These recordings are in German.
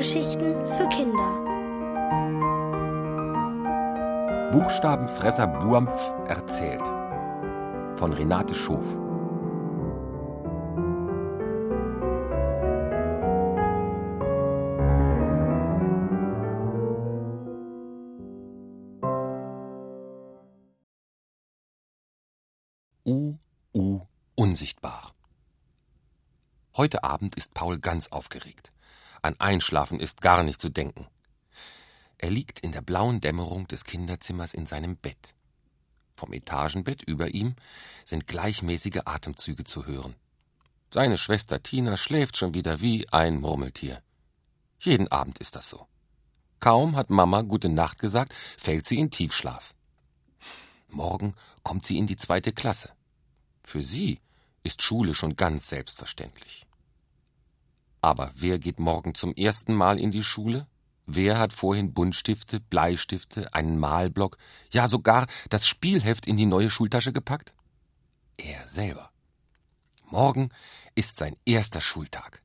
Hörgeschichten für Kinder. Buchstabenfresser Buampf erzählt von Renate Schof. U, U, unsichtbar. Heute Abend ist Paul ganz aufgeregt. An Einschlafen ist gar nicht zu denken. Er liegt in der blauen Dämmerung des Kinderzimmers in seinem Bett. Vom Etagenbett über ihm sind gleichmäßige Atemzüge zu hören. Seine Schwester Tina schläft schon wieder wie ein Murmeltier. Jeden Abend ist das so. Kaum hat Mama gute Nacht gesagt, fällt sie in Tiefschlaf. Morgen kommt sie in die zweite Klasse. Für sie ist Schule schon ganz selbstverständlich. Aber wer geht morgen zum ersten Mal in die Schule? Wer hat vorhin Buntstifte, Bleistifte, einen Malblock, ja sogar das Spielheft in die neue Schultasche gepackt? Er selber. Morgen ist sein erster Schultag.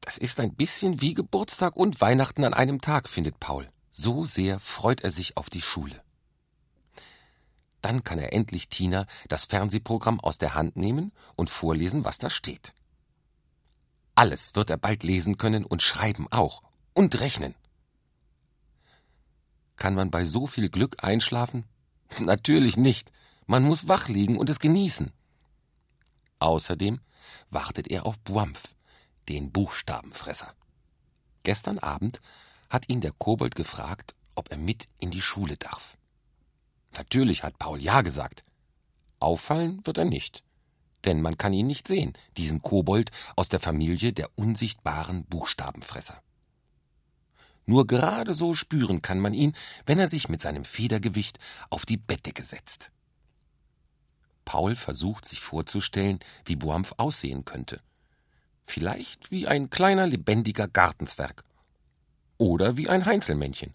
Das ist ein bisschen wie Geburtstag und Weihnachten an einem Tag, findet Paul. So sehr freut er sich auf die Schule. Dann kann er endlich Tina das Fernsehprogramm aus der Hand nehmen und vorlesen, was da steht. Alles wird er bald lesen können und schreiben auch und rechnen. Kann man bei so viel Glück einschlafen? Natürlich nicht. Man muss wach liegen und es genießen. Außerdem wartet er auf Buampf, den Buchstabenfresser. Gestern Abend hat ihn der Kobold gefragt, ob er mit in die Schule darf. Natürlich hat Paul ja gesagt. Auffallen wird er nicht denn man kann ihn nicht sehen, diesen Kobold aus der Familie der unsichtbaren Buchstabenfresser. Nur gerade so spüren kann man ihn, wenn er sich mit seinem Federgewicht auf die Bettdecke setzt. Paul versucht sich vorzustellen, wie Boampf aussehen könnte. Vielleicht wie ein kleiner lebendiger Gartenzwerg. Oder wie ein Heinzelmännchen.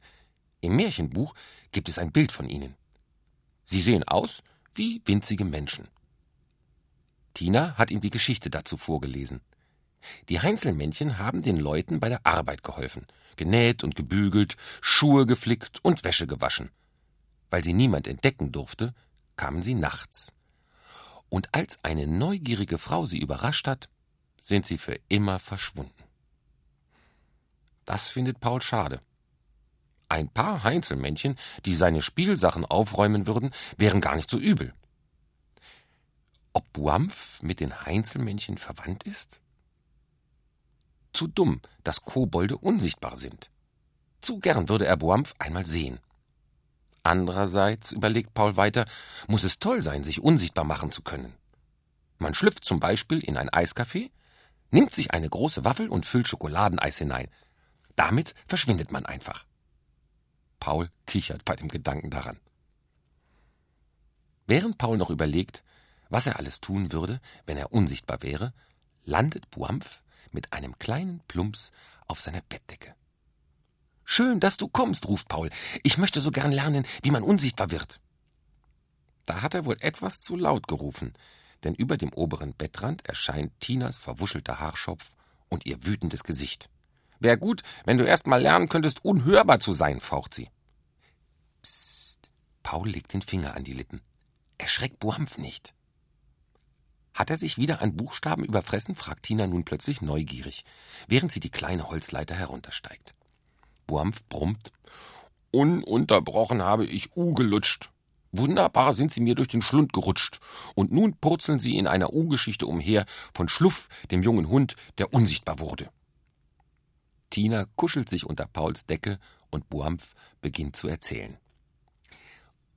Im Märchenbuch gibt es ein Bild von ihnen. Sie sehen aus wie winzige Menschen. Tina hat ihm die Geschichte dazu vorgelesen. Die Heinzelmännchen haben den Leuten bei der Arbeit geholfen, genäht und gebügelt, Schuhe geflickt und Wäsche gewaschen. Weil sie niemand entdecken durfte, kamen sie nachts. Und als eine neugierige Frau sie überrascht hat, sind sie für immer verschwunden. Das findet Paul schade. Ein paar Heinzelmännchen, die seine Spielsachen aufräumen würden, wären gar nicht so übel. Ob Buampf mit den Heinzelmännchen verwandt ist? Zu dumm, dass Kobolde unsichtbar sind. Zu gern würde er Buampf einmal sehen. Andererseits, überlegt Paul weiter, muss es toll sein, sich unsichtbar machen zu können. Man schlüpft zum Beispiel in ein Eiscafé, nimmt sich eine große Waffel und füllt Schokoladeneis hinein. Damit verschwindet man einfach. Paul kichert bei dem Gedanken daran. Während Paul noch überlegt, was er alles tun würde, wenn er unsichtbar wäre, landet Buampf mit einem kleinen Plumps auf seiner Bettdecke. Schön, dass du kommst, ruft Paul. Ich möchte so gern lernen, wie man unsichtbar wird. Da hat er wohl etwas zu laut gerufen, denn über dem oberen Bettrand erscheint Tinas verwuschelter Haarschopf und ihr wütendes Gesicht. Wär gut, wenn du erst mal lernen könntest, unhörbar zu sein, faucht sie. Psst. Paul legt den Finger an die Lippen. Erschreck Buampf nicht. Hat er sich wieder an Buchstaben überfressen? fragt Tina nun plötzlich neugierig, während sie die kleine Holzleiter heruntersteigt. Buampf brummt. Ununterbrochen habe ich U gelutscht. Wunderbar sind sie mir durch den Schlund gerutscht. Und nun purzeln sie in einer U-Geschichte umher von Schluff, dem jungen Hund, der unsichtbar wurde. Tina kuschelt sich unter Pauls Decke und Buampf beginnt zu erzählen.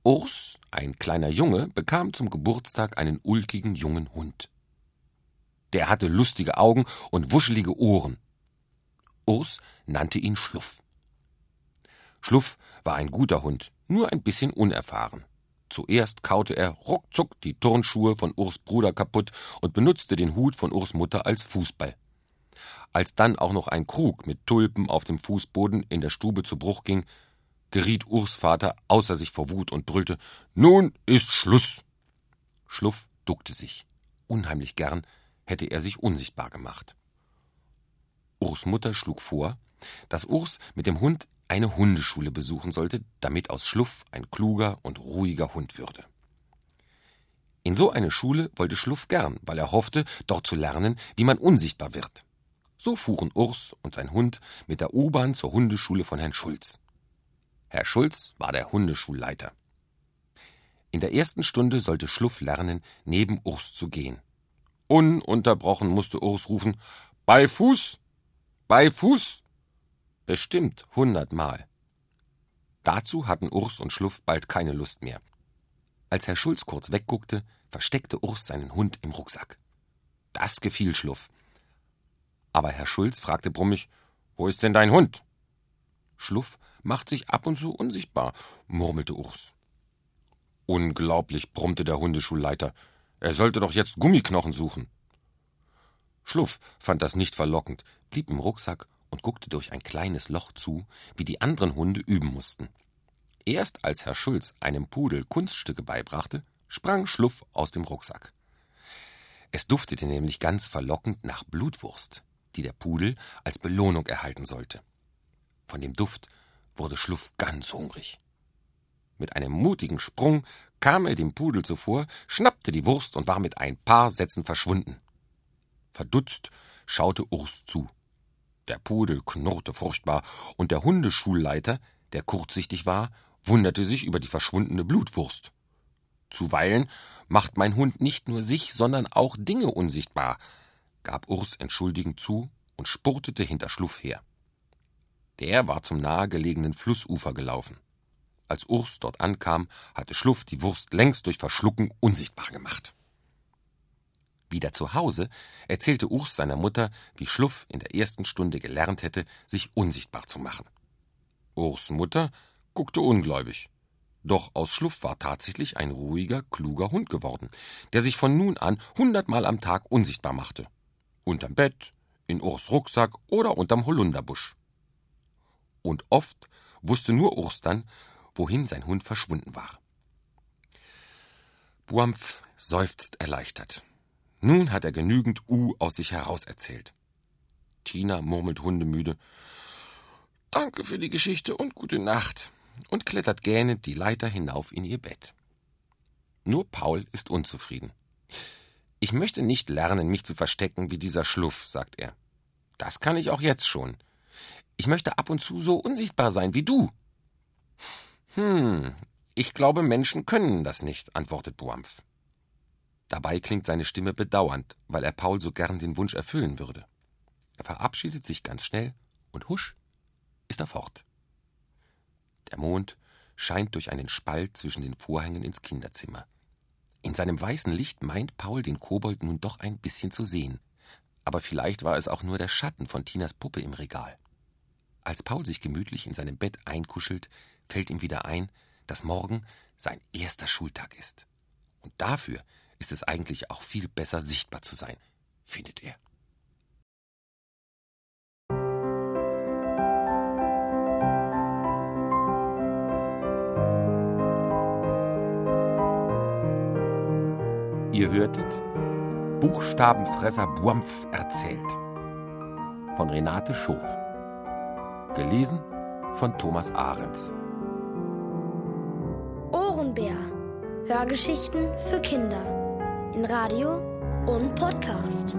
Urs, ein kleiner Junge, bekam zum Geburtstag einen ulkigen jungen Hund. Der hatte lustige Augen und wuschelige Ohren. Urs nannte ihn Schluff. Schluff war ein guter Hund, nur ein bisschen unerfahren. Zuerst kaute er ruckzuck die Turnschuhe von Urs Bruder kaputt und benutzte den Hut von Urs Mutter als Fußball. Als dann auch noch ein Krug mit Tulpen auf dem Fußboden in der Stube zu Bruch ging, geriet Urs Vater außer sich vor Wut und brüllte Nun ist Schluss. Schluff duckte sich. Unheimlich gern hätte er sich unsichtbar gemacht. Urs Mutter schlug vor, dass Urs mit dem Hund eine Hundeschule besuchen sollte, damit aus Schluff ein kluger und ruhiger Hund würde. In so eine Schule wollte Schluff gern, weil er hoffte, dort zu lernen, wie man unsichtbar wird. So fuhren Urs und sein Hund mit der U-Bahn zur Hundeschule von Herrn Schulz. Herr Schulz war der Hundeschulleiter. In der ersten Stunde sollte Schluff lernen, neben Urs zu gehen. Ununterbrochen musste Urs rufen: Bei Fuß! Bei Fuß! Bestimmt hundertmal. Dazu hatten Urs und Schluff bald keine Lust mehr. Als Herr Schulz kurz wegguckte, versteckte Urs seinen Hund im Rucksack. Das gefiel Schluff. Aber Herr Schulz fragte brummig: Wo ist denn dein Hund? Schluff macht sich ab und zu unsichtbar, murmelte Urs. Unglaublich, brummte der Hundeschulleiter. Er sollte doch jetzt Gummiknochen suchen. Schluff fand das nicht verlockend, blieb im Rucksack und guckte durch ein kleines Loch zu, wie die anderen Hunde üben mussten. Erst als Herr Schulz einem Pudel Kunststücke beibrachte, sprang Schluff aus dem Rucksack. Es duftete nämlich ganz verlockend nach Blutwurst die der Pudel als Belohnung erhalten sollte. Von dem Duft wurde Schluff ganz hungrig. Mit einem mutigen Sprung kam er dem Pudel zuvor, schnappte die Wurst und war mit ein paar Sätzen verschwunden. Verdutzt schaute Urs zu. Der Pudel knurrte furchtbar, und der Hundeschulleiter, der kurzsichtig war, wunderte sich über die verschwundene Blutwurst. Zuweilen macht mein Hund nicht nur sich, sondern auch Dinge unsichtbar, gab Urs entschuldigend zu und spurtete hinter Schluff her. Der war zum nahegelegenen Flussufer gelaufen. Als Urs dort ankam, hatte Schluff die Wurst längst durch Verschlucken unsichtbar gemacht. Wieder zu Hause erzählte Urs seiner Mutter, wie Schluff in der ersten Stunde gelernt hätte, sich unsichtbar zu machen. Urs Mutter guckte ungläubig. Doch aus Schluff war tatsächlich ein ruhiger, kluger Hund geworden, der sich von nun an hundertmal am Tag unsichtbar machte unterm Bett, in Urs Rucksack oder unterm Holunderbusch. Und oft wusste nur Urs dann, wohin sein Hund verschwunden war. Buampf seufzt erleichtert. Nun hat er genügend U aus sich heraus erzählt. Tina murmelt hundemüde Danke für die Geschichte und gute Nacht und klettert gähnend die Leiter hinauf in ihr Bett. Nur Paul ist unzufrieden. Ich möchte nicht lernen, mich zu verstecken wie dieser Schluff, sagt er. Das kann ich auch jetzt schon. Ich möchte ab und zu so unsichtbar sein wie du. Hm, ich glaube, Menschen können das nicht, antwortet Boampf. Dabei klingt seine Stimme bedauernd, weil er Paul so gern den Wunsch erfüllen würde. Er verabschiedet sich ganz schnell und husch ist er fort. Der Mond scheint durch einen Spalt zwischen den Vorhängen ins Kinderzimmer. In seinem weißen Licht meint Paul den Kobold nun doch ein bisschen zu sehen. Aber vielleicht war es auch nur der Schatten von Tinas Puppe im Regal. Als Paul sich gemütlich in seinem Bett einkuschelt, fällt ihm wieder ein, dass morgen sein erster Schultag ist. Und dafür ist es eigentlich auch viel besser sichtbar zu sein, findet er. Ihr hörtet Buchstabenfresser Buampf erzählt von Renate Schof. Gelesen von Thomas Ahrens. Ohrenbär. Hörgeschichten für Kinder. In Radio und Podcast.